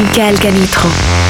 Michael Canitro.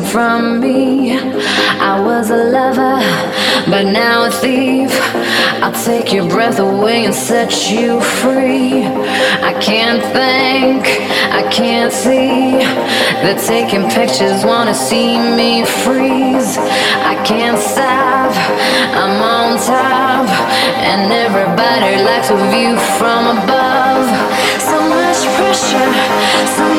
From me. I was a lover, but now a thief. I'll take your breath away and set you free. I can't think, I can't see. They're taking pictures, wanna see me freeze. I can't stop, I'm on top. And everybody likes a view from above. So much pressure, so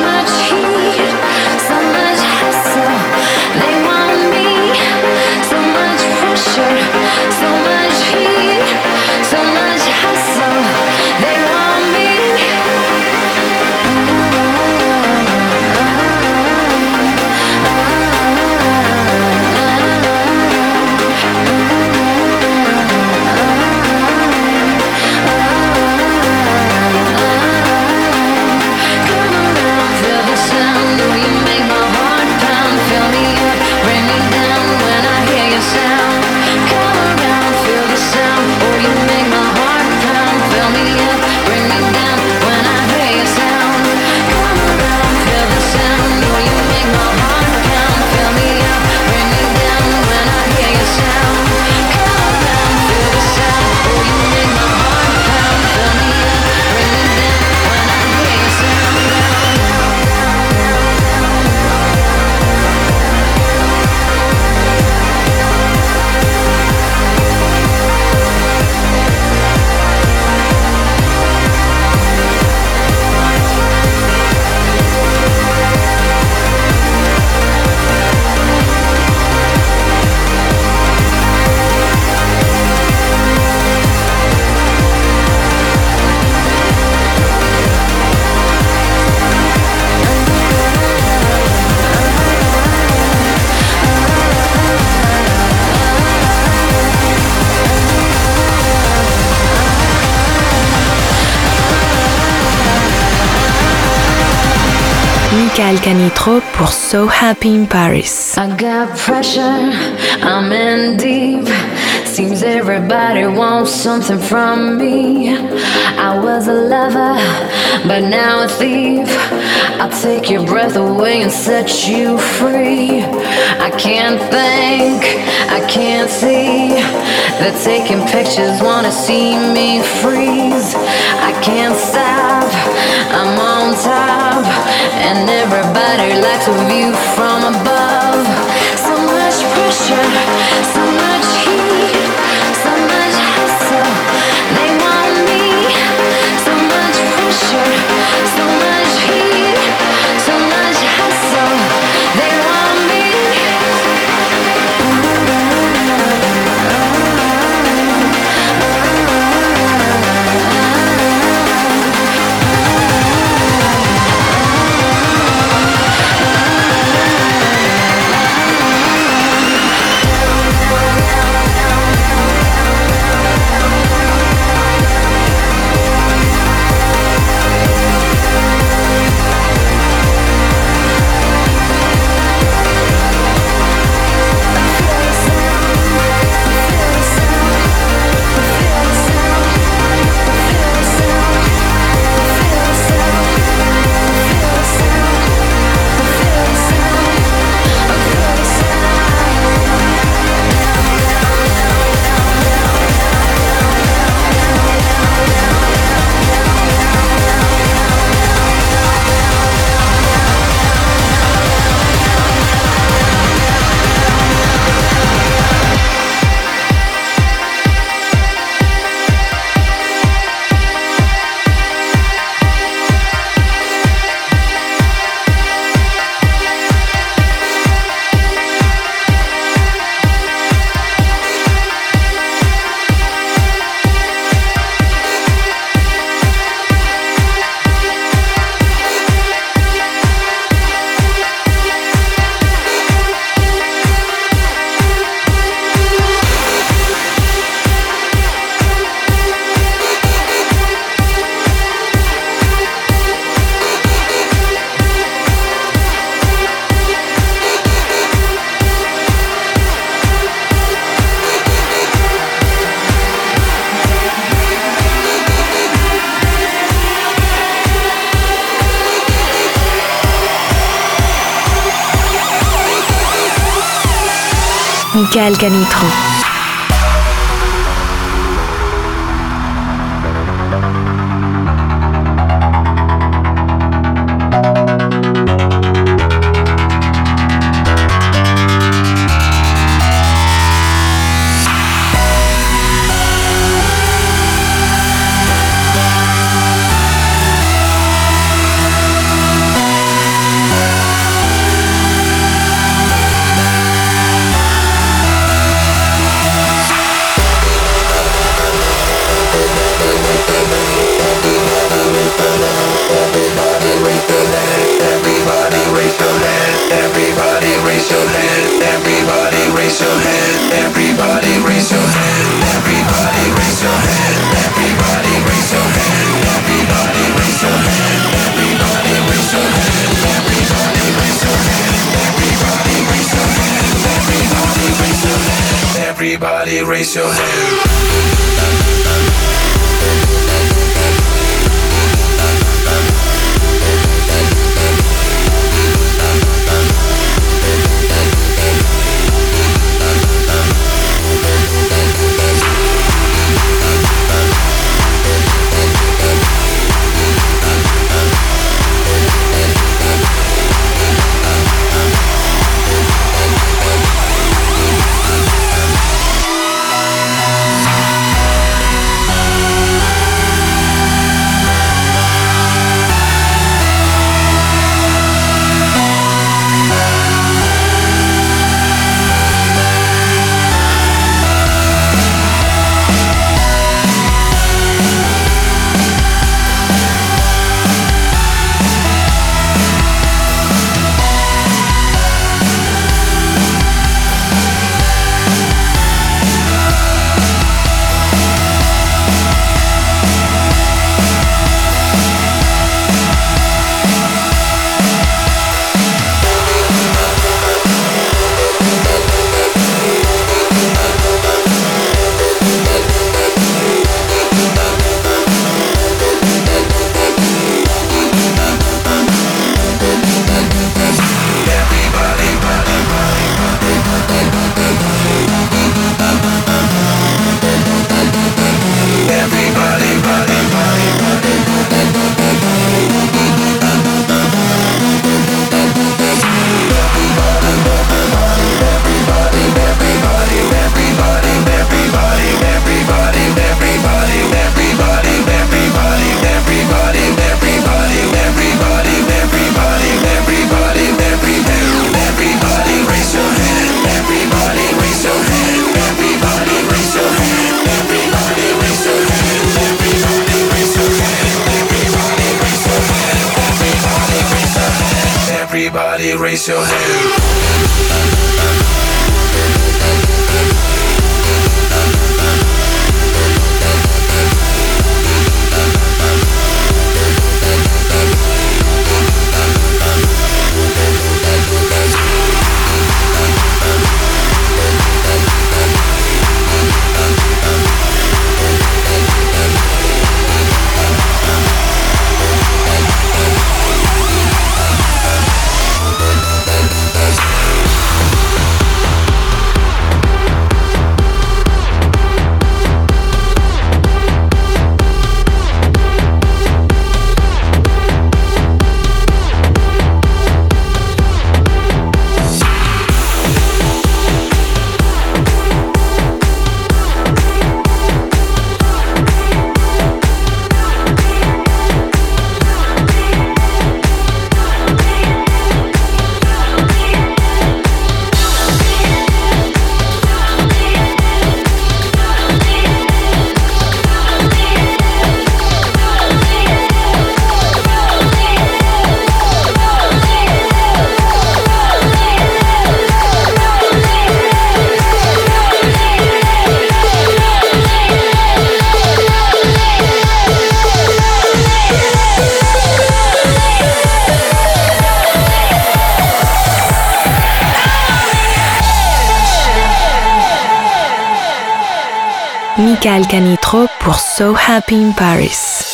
Pour So Happy in Paris. I got pressure, I'm in deep. Seems everybody wants something from me. I was a lover, but now a thief. I'll take your breath away and set you free. I can't think, I can't see. They're taking pictures, wanna see me freeze. I can't stop, I'm on top, and everybody likes a view Michael Canitro. Happy in Paris.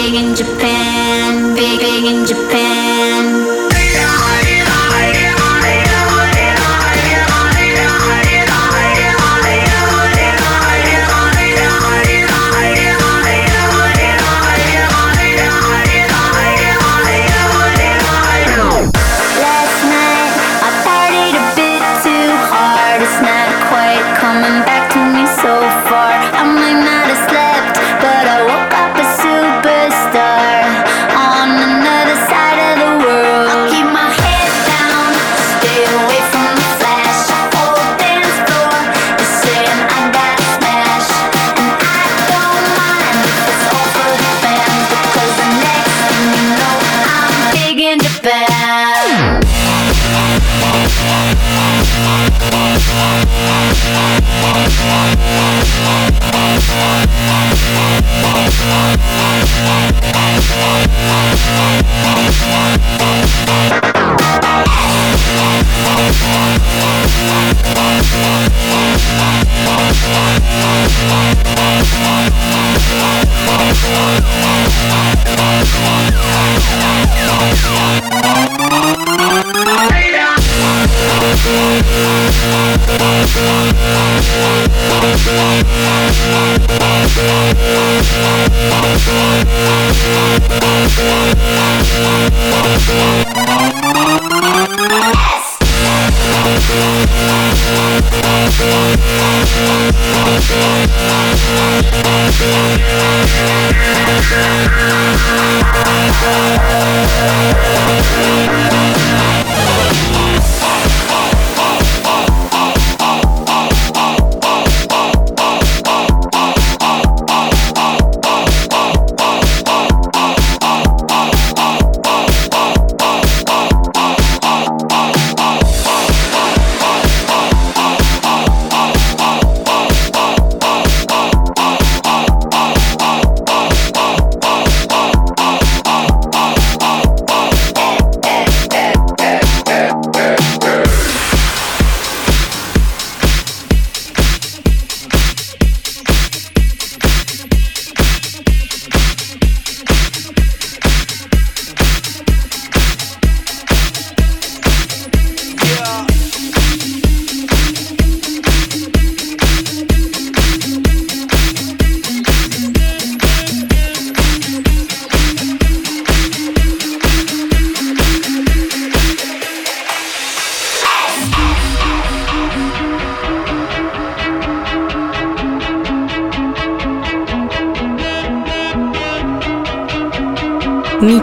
Big in Japan, big, big in Japan.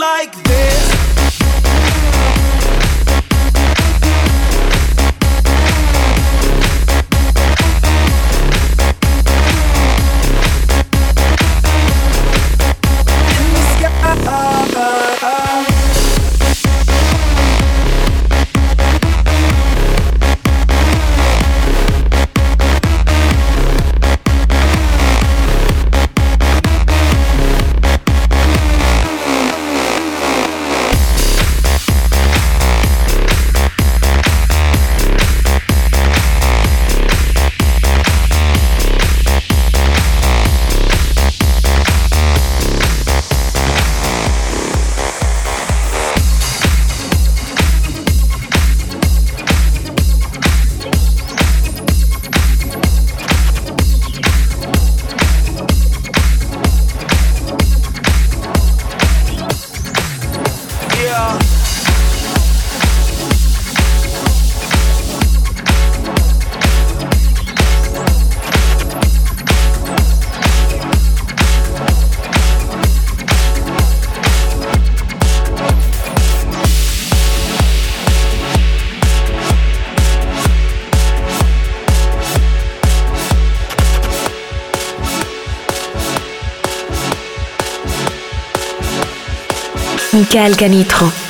like this. musical Canitro.